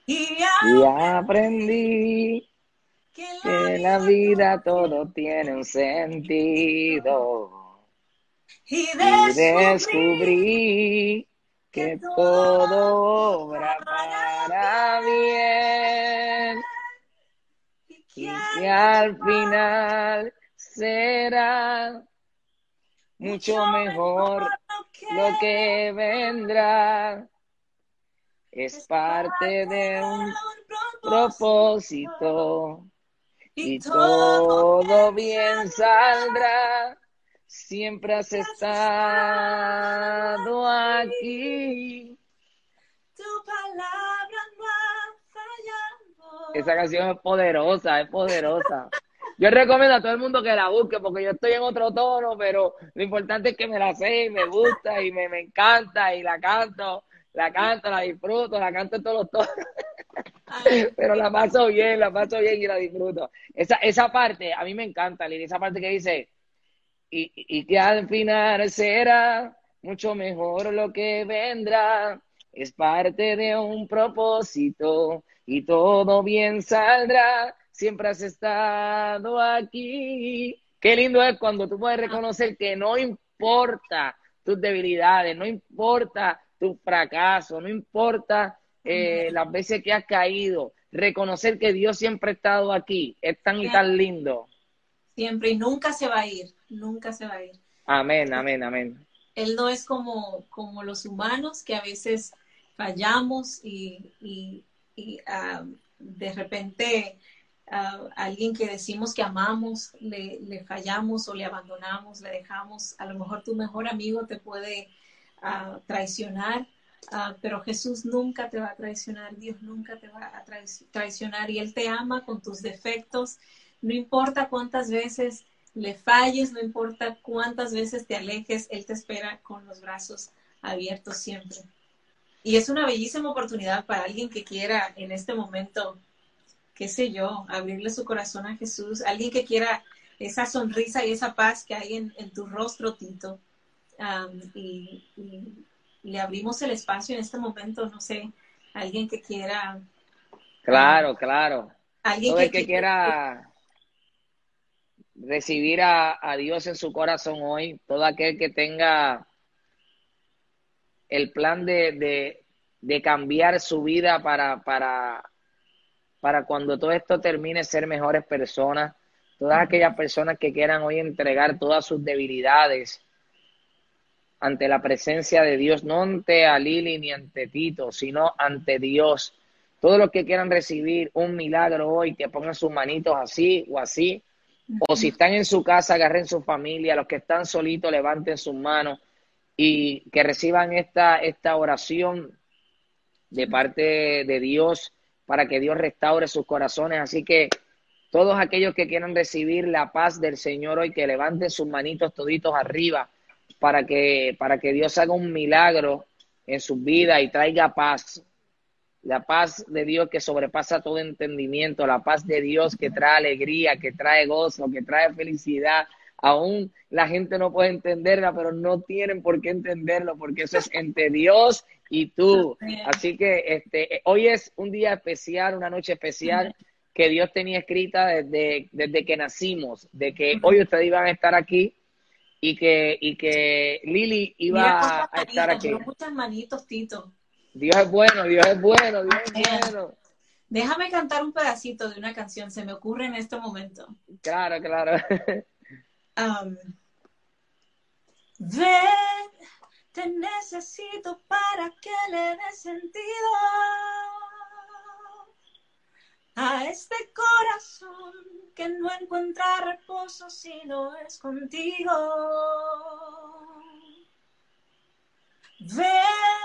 Y aprendí que la vida todo tiene un sentido. Y descubrí que todo obra para bien. y y que al final será mucho mejor lo que vendrá. Es parte de un propósito. y todo bien saldrá. Siempre has estado aquí. Tu palabra no ha fallado. Esa canción es poderosa, es poderosa. Yo recomiendo a todo el mundo que la busque porque yo estoy en otro tono, pero lo importante es que me la sé y me gusta y me, me encanta y la canto, la canto, la disfruto, la canto en todos los tonos. Ay, Pero la paso bien, la paso bien y la disfruto. Esa, esa parte, a mí me encanta, Lili, esa parte que dice, y, y que al final será mucho mejor lo que vendrá. Es parte de un propósito y todo bien saldrá. Siempre has estado aquí. Qué lindo es cuando tú puedes reconocer que no importa tus debilidades, no importa tu fracaso, no importa eh, las veces que has caído, reconocer que Dios siempre ha estado aquí. Es tan y tan lindo. siempre y nunca se va a ir, nunca se va a ir. Amén, amén, amén. Él no es como, como los humanos que a veces fallamos y, y- y, ah, de repente a alguien que decimos que amamos le, le fallamos o le abandonamos, le dejamos. A lo mejor tu mejor amigo te puede ah, traicionar, ah, pero Jesús nunca te va a traicionar, Dios nunca te va a trai- traicionar y Él te ama con tus defectos. No importa cuántas veces le falles, no importa cuántas veces te alejes, Él te espera con los brazos abiertos siempre. Y es una bellísima oportunidad para alguien que quiera en este momento, qué sé yo, abrirle su corazón a Jesús, alguien que quiera esa sonrisa y esa paz que hay en, en tu rostro, Tito. Am, y, y le abrimos el espacio en este momento, no sé, alguien que quiera, Claro, claro. alguien Todo el que, que quiera recibir a, a Dios en su corazón hoy, todo aquel que tenga el plan de, de, cambiar su vida para, para, para cuando todo esto termine ser mejores personas, todas aquellas personas que quieran hoy entregar todas sus debilidades ante la presencia de Dios, no ante a Lili ni ante Tito, sino ante Dios. Todos los que quieran recibir un milagro hoy, que pongan sus manitos así o así, o si están en su casa, agarren su familia, los que están solitos, levanten sus manos y que reciban esta, esta oración de parte de Dios para que Dios restaure sus corazones. Así que todos aquellos que quieran recibir la paz del Señor hoy, que levanten sus manitos toditos arriba para que, para que Dios haga un milagro en sus vidas y traiga paz. La paz de Dios que sobrepasa todo entendimiento, la paz de Dios que trae alegría, que trae gozo, que trae felicidad. Aún la gente no puede entenderla, pero no tienen por qué entenderlo, porque eso es entre Dios y tú. Así que este, hoy es un día especial, una noche especial que Dios tenía escrita desde, desde que nacimos, de que hoy ustedes iban a estar aquí y que, y que Lili iba Mira a, estar manitos, aquí. muchas manitos, Tito. Dios es bueno, Dios es bueno, Dios es bueno. Déjame cantar un pedacito de una canción, se me ocurre en este momento. Claro, claro. Um, ven, te necesito para que le dé sentido a este corazón que no encuentra reposo si no es contigo. Ven,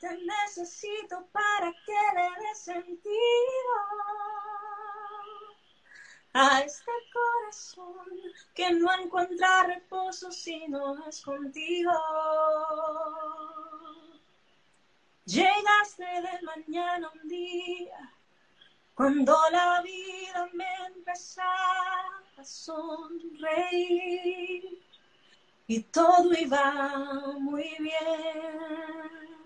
te necesito para que le dé sentido a este corazón que no encuentra reposo si no es contigo. Llegaste de mañana un día cuando la vida me empezaba a sonreír y todo iba muy bien.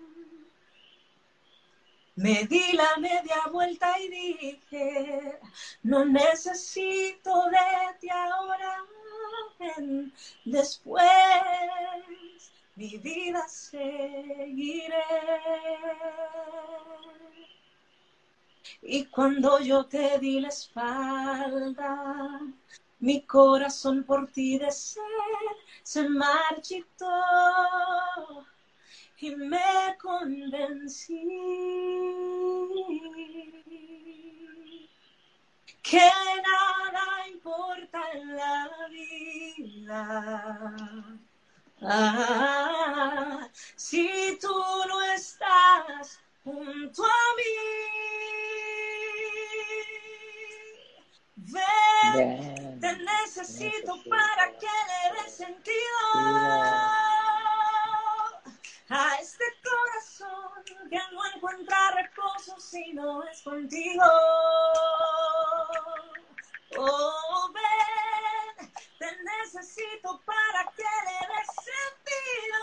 Me di la media vuelta y dije, no necesito de ti ahora. Después mi vida seguiré. Y cuando yo te di la espalda, mi corazón por ti de sed se marchitó y me convencí que nada importa en la vida. Ah, si tú no estás junto a mí, ven, te necesito para que le dé sentido a este corazón que no encuentra reposo si no es contigo. Oh, ven, te necesito para que le des sentido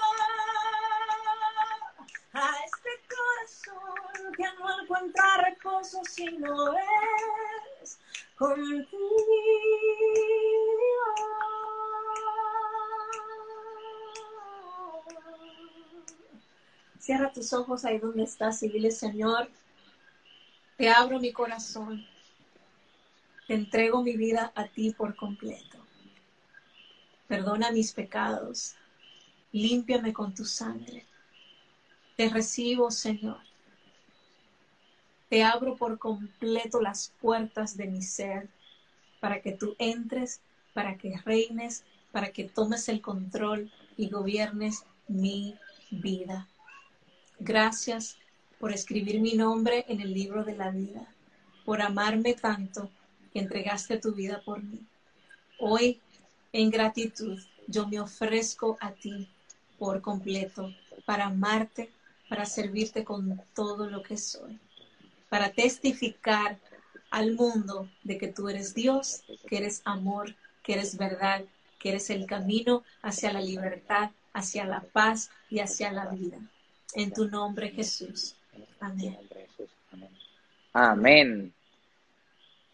a este corazón que no encuentra reposo si no es contigo. Cierra tus ojos ahí donde estás y dile, Señor, te abro mi corazón, te entrego mi vida a ti por completo. Perdona mis pecados, límpiame con tu sangre. Te recibo, Señor. Te abro por completo las puertas de mi ser para que tú entres, para que reines, para que tomes el control y gobiernes mi vida. Gracias por escribir mi nombre en el libro de la vida, por amarme tanto que entregaste tu vida por mí. Hoy, en gratitud, yo me ofrezco a ti por completo para amarte, para servirte con todo lo que soy, para testificar al mundo de que tú eres Dios, que eres amor, que eres verdad, que eres el camino hacia la libertad, hacia la paz y hacia la vida. En tu nombre, Jesús. Amén. Amén.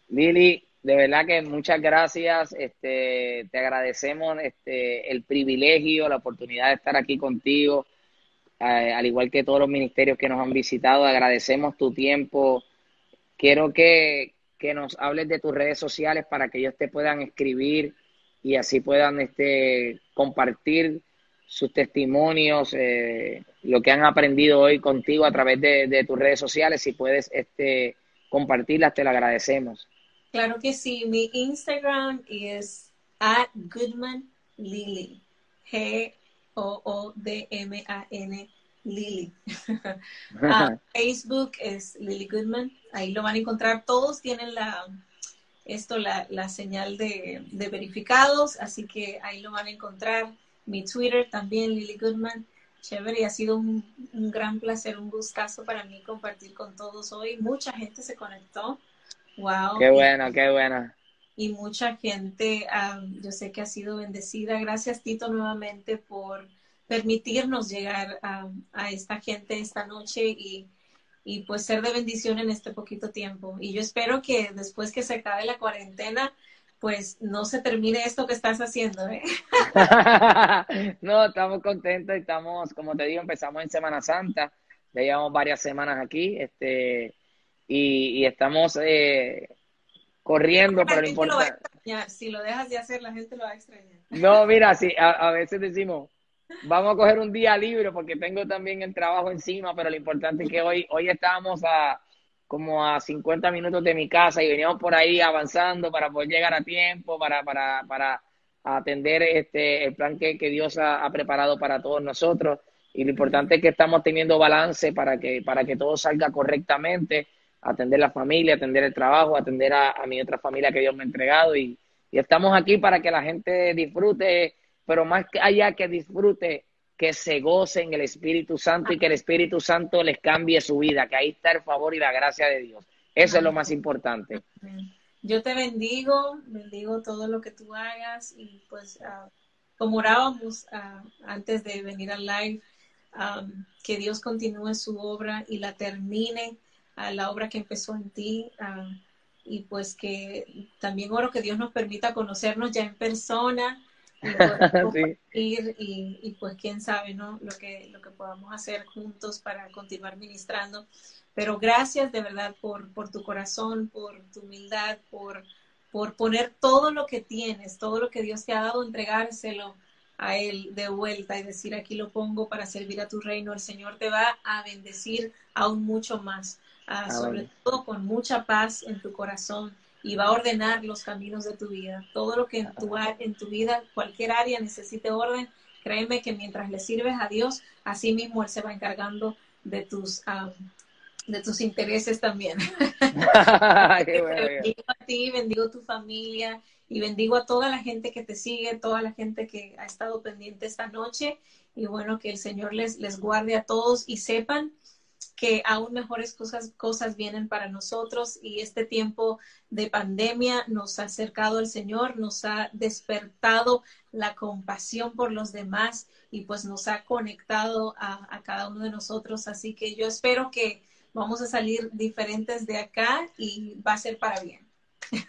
Lili, de verdad que muchas gracias. Este, te agradecemos este, el privilegio, la oportunidad de estar aquí contigo, eh, al igual que todos los ministerios que nos han visitado. Agradecemos tu tiempo. Quiero que, que nos hables de tus redes sociales para que ellos te puedan escribir y así puedan este, compartir sus testimonios, eh, lo que han aprendido hoy contigo a través de, tus redes sociales. Si puedes este, compartirlas, te lo agradecemos. Claro que sí. Mi Instagram es at Goodman Lily. G-O-O-D-M-A-N [LAUGHS] Lily. Ah, [LAUGHS] Facebook es Lily Goodman. Ahí lo van a encontrar. Todos tienen la esto la, la señal de, de verificados, así que ahí lo van a encontrar mi Twitter también, Lily Goodman. Chévere, y ha sido un, gran placer, un gustazo para mí compartir con todos hoy. Mucha gente se conectó. Wow. Qué bueno, qué bueno. Y mucha gente, yo sé que ha sido bendecida. Gracias, Tito, nuevamente por permitirnos llegar a esta gente esta noche y, y pues ser de bendición en este poquito tiempo. Y yo espero que después que se acabe la cuarentena, pues no se termine esto que estás haciendo. ¿eh? [LAUGHS] no, estamos contentos y estamos, como te digo, empezamos en Semana Santa, ya llevamos varias semanas aquí, este, y, estamos eh, corriendo, pero lo importante... Si lo dejas de hacer, la gente lo va a extrañar. No, mira, sí, a, veces decimos, vamos a coger un día libre porque tengo también el trabajo encima, pero lo importante es que hoy, hoy estamos a como a 50 minutos de mi casa y veníamos por ahí avanzando para poder llegar a tiempo, para, para, para atender este, el plan que, Dios ha, preparado para todos nosotros. Y lo importante es que estamos teniendo balance para que, para que todo salga correctamente, atender la familia, atender el trabajo, atender a, mi otra familia que Dios me ha entregado. Y, y estamos aquí para que la gente disfrute, pero más allá que disfrute, que se gocen en el Espíritu Santo y que el Espíritu Santo les cambie su vida, que ahí está el favor y la gracia de Dios. Eso es lo más importante. Yo te bendigo, bendigo todo lo que tú hagas y pues ah, como orábamos ah, antes de venir al live, que Dios continúe su obra y la termine, a la obra que empezó en ti y pues que también oro que Dios nos permita conocernos ya en persona [LAUGHS] ir y, pues quién sabe, ¿no? Lo que, lo que podamos hacer juntos para continuar ministrando. Pero gracias de verdad por, por tu corazón, por tu humildad, por, por poner todo lo que tienes, todo lo que Dios te ha dado, entregárselo a Él de vuelta y decir, aquí lo pongo para servir a tu reino. El Señor te va a bendecir aún mucho más, ah, sobre todo con mucha paz en tu corazón y va a ordenar los caminos de tu vida. Todo lo que en tu, en tu vida, cualquier área necesite orden, créeme que mientras le sirves a Dios, así mismo Él se va encargando de tus, de tus intereses también. [LAUGHS] [LAUGHS] bendigo a ti, bendigo a tu familia y bendigo a toda la gente que te sigue, toda la gente que ha estado pendiente esta noche. Y bueno, que el Señor les, les guarde a todos y sepan que aún mejores cosas, cosas vienen para nosotros y este tiempo de pandemia nos ha acercado al Señor, nos ha despertado la compasión por los demás y pues nos ha conectado a, cada uno de nosotros. Así que yo espero que vamos a salir diferentes de acá y va a ser para bien.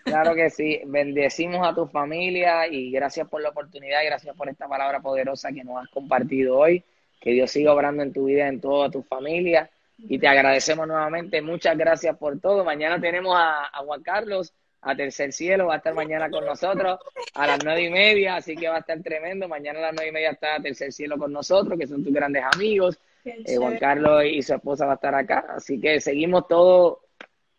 Claro que sí, bendecimos a tu familia y gracias por la oportunidad gracias por esta palabra poderosa que nos has compartido hoy. Que Dios siga obrando en tu vida, en toda tu familia y te agradecemos nuevamente. Muchas gracias por todo. Mañana tenemos a, Juan Carlos, a Tercer Cielo, va a estar mañana con nosotros a las nueve y media, así que va a estar tremendo. Mañana a las nueve y media está Tercer Cielo con nosotros, que son tus grandes amigos. Eh, Juan Carlos y su esposa va a estar acá, así que seguimos todo,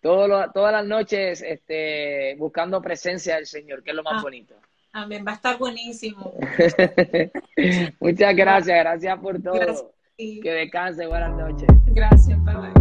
todo todas las noches este, buscando presencia del Señor, que es lo más ah, bonito. Amén, va a estar buenísimo. [LAUGHS] Muchas gracias, gracias por todo. Que descanse, buenas noches. Gracias, bye